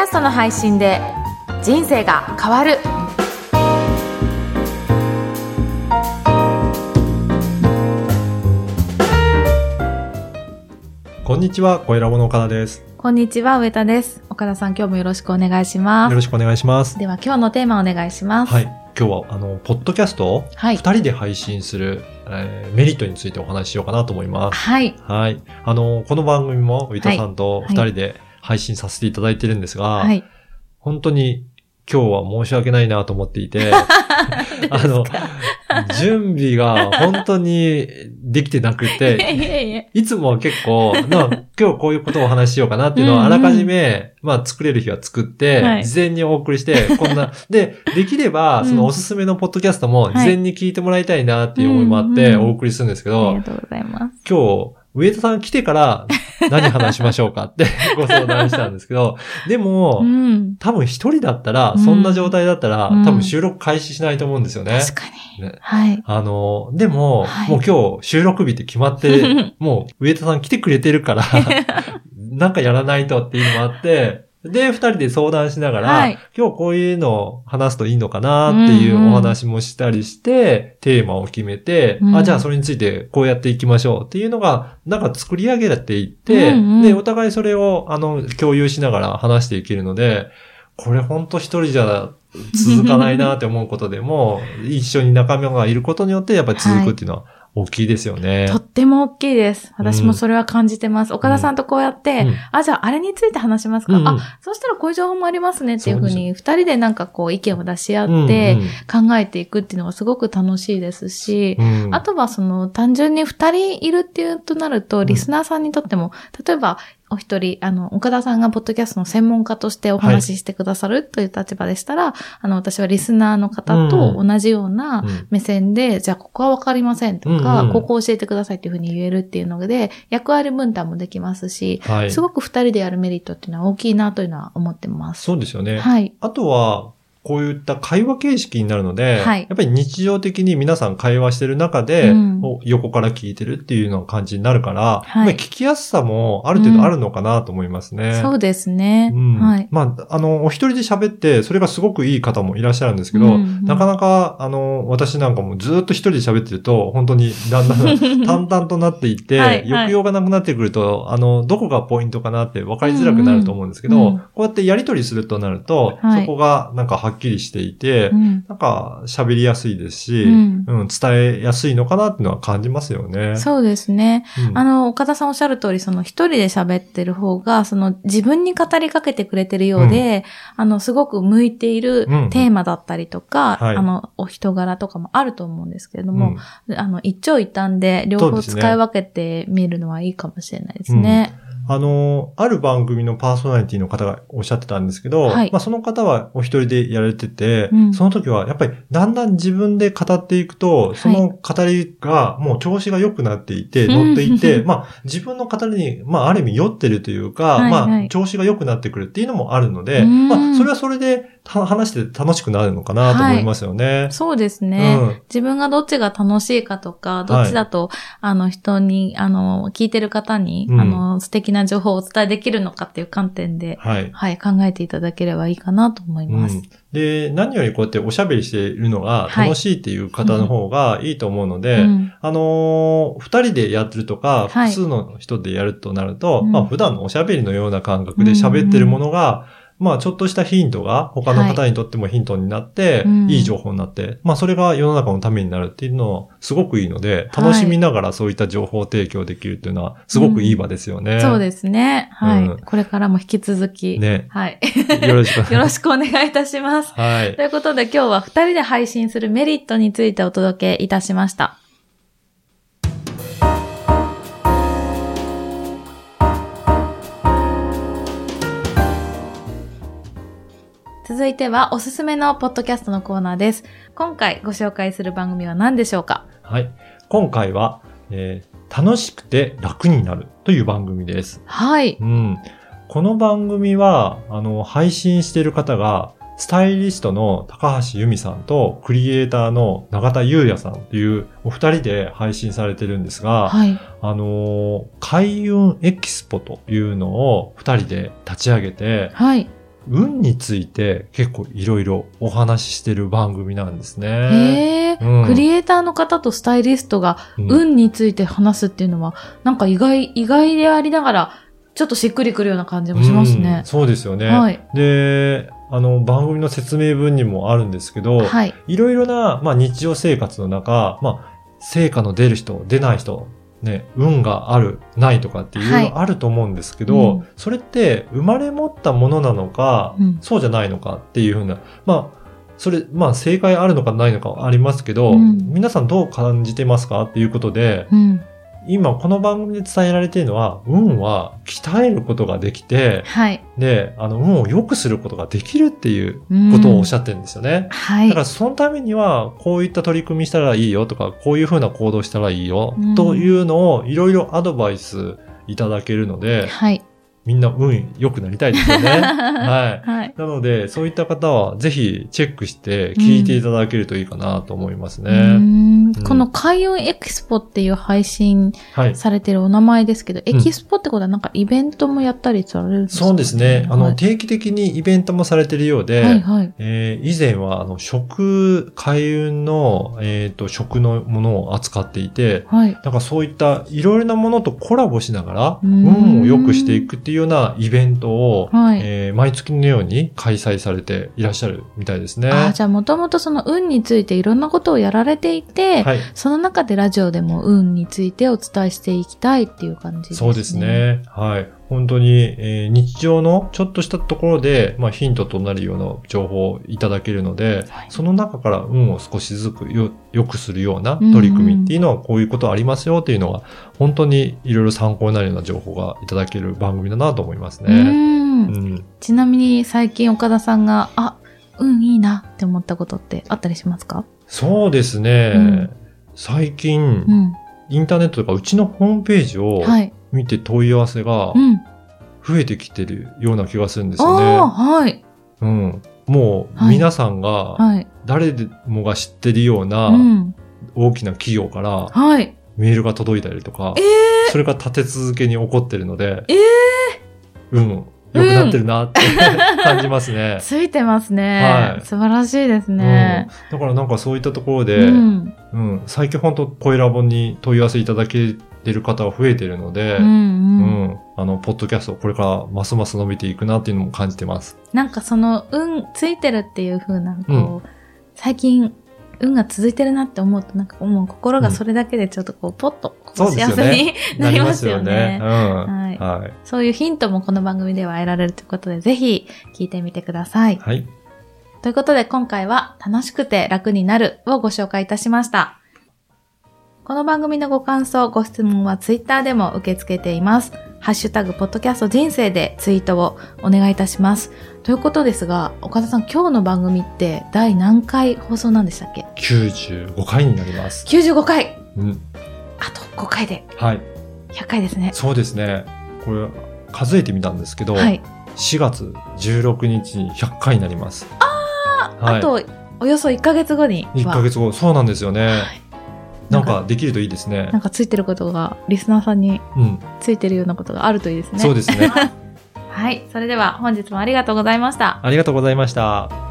ャストの配信で人生が変わるこんにちは、小ラボの岡田です。こんにちは上田です岡田さん今日もよろしくお願いしますよろしくお願いします。では今日のテーマお願いしますはい。今日は、あの、ポッドキャストをはい二人で配信する、えーメリットについてお話ししようかなと思います。はいはい。あの、この番組も、上田さんとはい二人で配信させていただいてるんですが、はい。本当に今日は申し訳ないなと思っていて、あの、準備が本当にできてなくいやて、いやいや。いつもは結構、な今日こういうことをお話ししようかなっていうのをあらかじめ、まあ作れる日は作って、はい。事前にお送りして、こんな、で、できれば、うん。そのおすすめのポッドキャストもはい事前に聞いてもらいたいなっていう思いもあってお送りするんですけありど、がとうございます。今日、上田さん来てから何話しましょうかって ご相談したんですけど、でもう、ん。多分一人だったら、うん。そんな状態だったら、うん。多分収録開始しないと思うんですよね。確かに。ね。はい。あの、でも、はい。もう今日収録日って決まって、もう上田さん来てくれてるから、なんかやらないとっていうのもあって、で、二人で相談しながら、はい。今日こういうのを話すといいのかなっていううんうんお話もしたりして、テーマを決めて、うん。あ、じゃあそれについてこうやっていきましょうっていうのが、なんか作り上げていって、うんうん。で、お互いそれを、あの、共有しながら話していけるので、これほんと一人じゃ続かないなって思うことでも、一緒に仲間がいることによってやっぱり続くっていうのは大きいですよね。とっても大きいです。私もそれは感じてます。岡田さんとこうやって、うん。あ、じゃああれについて話しますか、うんうん。あ、そうしたらこういう情報もありますねっていうふうに、二人でなんかこう意見を出し合うん。って考えていくっていうのがすごく楽しいですし、うんうん。あとはその単純に二人いるっていうとなると、リスナーさんにとっても、例えばお一人、あの、岡田さんがポッドキャストの専門家としてお話ししてくださるという立場でしたら、あの、私はリスナーの方と同じようなうん目線で、じゃあここはわかりませんとか、うんうんここ教えてくださいっていうふうに言えるっていうので、役割分担もできますし、はい。すごく二人でやるメリットっていうのは大きいなというのは思ってます。そうですよね。はい。あとは、こういった会話形式になるので、はい。やっぱり日常的に皆さん会話してる中で、うん。お横から聞いてるっていうような感じになるから、はい。聞きやすさもある程度あるのかなと思いますね。そうですね。うん。はい。まあ、あの、お一人で喋って、それがすごくいい方もいらっしゃるんですけど、うんうん。なかなか、あの、私なんかもずっと一人で喋ってると、本当にだんだん 淡々となっていって、はいはい。抑揚がなくなってくると、あの、どこがポイントかなって分かりづらくなると思うんですけど、うんうん。こうやってやりとりするとなると、はい。そこがなんかはっきりしていて、うん。なんか喋りやすいですし、うん。うん伝えやすいのかなっていうのは感じますよね。そうですね。うん。あの、岡田さんおっしゃる通り、その一人で喋ってる方が、その自分に語りかけてくれてるようで、あの、すごく向いているうん。テーマだったりとか、はい。あの、お人柄とかもあると思うんですけれども、うん。あの、一長一短で両方使い分けてみるのはいいかもしれないですね。あの、ある番組のパーソナリティの方がおっしゃってたんですけど、はい。まあその方はお一人でやられてて、うん。その時はやっぱりだんだん自分で語っていくと、その語りがもう調子が良くなっていて、うん。乗っていて、まあ自分の語りに、まあある意味酔ってるというか、はいはい。まあ調子が良くなってくるっていうのもあるので、うん。まあそれはそれでた話して楽しくなるのかなと思いますよね。そうですね、うん。自分がどっちが楽しいかとか、どっちだと、あの、人に、あの、聞いてる方に、うん。あの、素敵な情報をお伝えできるのかっていう観点で、はい。はい、考えていただければいいかなと思います。うん、で、何よりこうやっておしゃべりしているのが楽しいっていう方の方がいいと思うので、うん。あのー二人でやってるとか、はい。複数の人でやるとなると、うん。まあ普段のおしゃべりのような感覚で喋ってるものが、まあちょっとしたヒントが他の方にとってもヒントになって、うんいい情報になって、まあそれが世の中のためになるっていうのはすごくいいので、楽しみながらそういった情報提供できるっていうのはすごくいい場ですよね。そうですね。はい、うんこれからも引き続き、ね。はい。よろしく。よろしくお願いいたします。はいと。いうことで今日は二人で配信するメリットについてお届けいたしました。続いてはおすすめのポッドキャストのコーナーです。今回ご紹介する番組は何でしょうか？はい。今回は、えー楽しくて楽になるという番組です。はい。うん。この番組は、あの、配信している方が、スタイリストの高橋由美さんとクリエイターの永田優也さんっていうお二人で配信されてるんですが、はい。あのー開運エキスポというのを二人で立ち上げて、はい。運について結構いろいろお話ししてる番組なんですね。へえ、うんクリエイターの方とスタイリストがうん運について話すっていうのは、なんか意外、意外でありながら、ちょっとしっくりくるような感じもしますうんね。そうですよね。はい。で、あの、番組の説明文にもあるんですけど、はい。いろいろな、まあ、日常生活の中、まあ、成果の出る人、出ない人、ね、運がある、ないとかっていろい。ろあると思うんですけど、はいうん。それって生まれ持ったものなのか、うん。そうじゃないのかっていうふうな、まあ、それ、まあ、正解あるのかないのかはありますけど、うん。皆さんどう感じてますかっていうことで、うん。今この番組で伝えられているのは、運は鍛えることができて、はい。で、あの、運を良くすることができるっていうことをおっしゃってるんですよね。はいだか。らそのためには、こういった取り組みしたらいいよとか、こういうふうな行動したらいいよ、うんというのをいろいろアドバイスいただけるので、はい。みんな運良くなりたいですよね。はい。はい。なので、そういった方はぜひチェックして聞いていただけるといいかなと思いますうね。の開運エキスポっていう配信はい。されてるお名前ですけど、エキスポってことはなんかイベントもやったりされるんですか？そうですね。あの、はい定期的にイベントもされてるようで、はいはい。えー以前は、あの、食、開運の、えっ、と、食のものを扱っていて、はい。なんかそういったいろいろなものとコラボしながら、運を良くしていくっていうようなイベントを、はい。えー毎月のように開催されていらっしゃるみたいですね。ああ、じゃあもともとその運についていろんなことをやられていて、はい。その中でラジオでも運についてお伝えしていきたいっていう感じですね。そうです。ね。はい。本当に、えー日常のちょっとしたところで、まあ、ヒントとなるような情報をいただけるので、はいその中から運を少しずつよ良くするような取り組みっていうのはこういうことありますよっていうのが、本当にいろいろ参考になるような情報がいただける番組だなと思いますうね。んうんちなみに最近岡田さんが、あ、運いいなって思ったことってあったりしますか？そうですね。うん最近、うん。インターネットとかうちのホームページをはい。見て問い合わせがうん。増えてきてるような気がするんですよね。はい。うん。もうはい皆さんがはい。誰でもが知ってるようう。なん大きな企業からはい。メールが届いたりとかえ、それが立て続けに起こってるので、ええうん、良くなってるなって 感じますね。ついてますね。はい素晴らしいですうん、ね。だからなんかそういったところうで、ん。うん、最近本当声ラボに問い合わせいただけてる方が増えてるので、うん。ううん。ん、あの、ポッドキャストこれからますます伸びていくなっていうのも感じてます。なんかその運ついてるっていう風な、こう、うん最近運が続いてるなって思うと、なんかもう心がそれだけでちょっとこう、ポッと、幸せになりますよね。うん。はいはい。そういうヒントもこの番組では得られるということで、ぜひ聞いてみてください。はい。ということで今回は楽しくて楽になるをご紹介いたしました。この番組のご感想、ご質問はツイッターでも受け付けています。ハッシュタグ、ポッドキャスト人生でツイートをお願いいたします。ということですが、岡田さん、今日の番組って第何回放送なんでしたっけ？95回になります。?95 回うん。あと5回ではい。100回ですね。そうですね。これ、数えてみたんですけど、はい。4月16日に100回になります。ああと、およそ1ヶ月後には。1ヶ月後、そうなんですよね。はいなんかできるといいですねなん。かついてることが、リスナーさんにうん。ついてるようなことがあるといいですね。そうですね。はい。それでは本日もありがとうございました。ありがとうございました。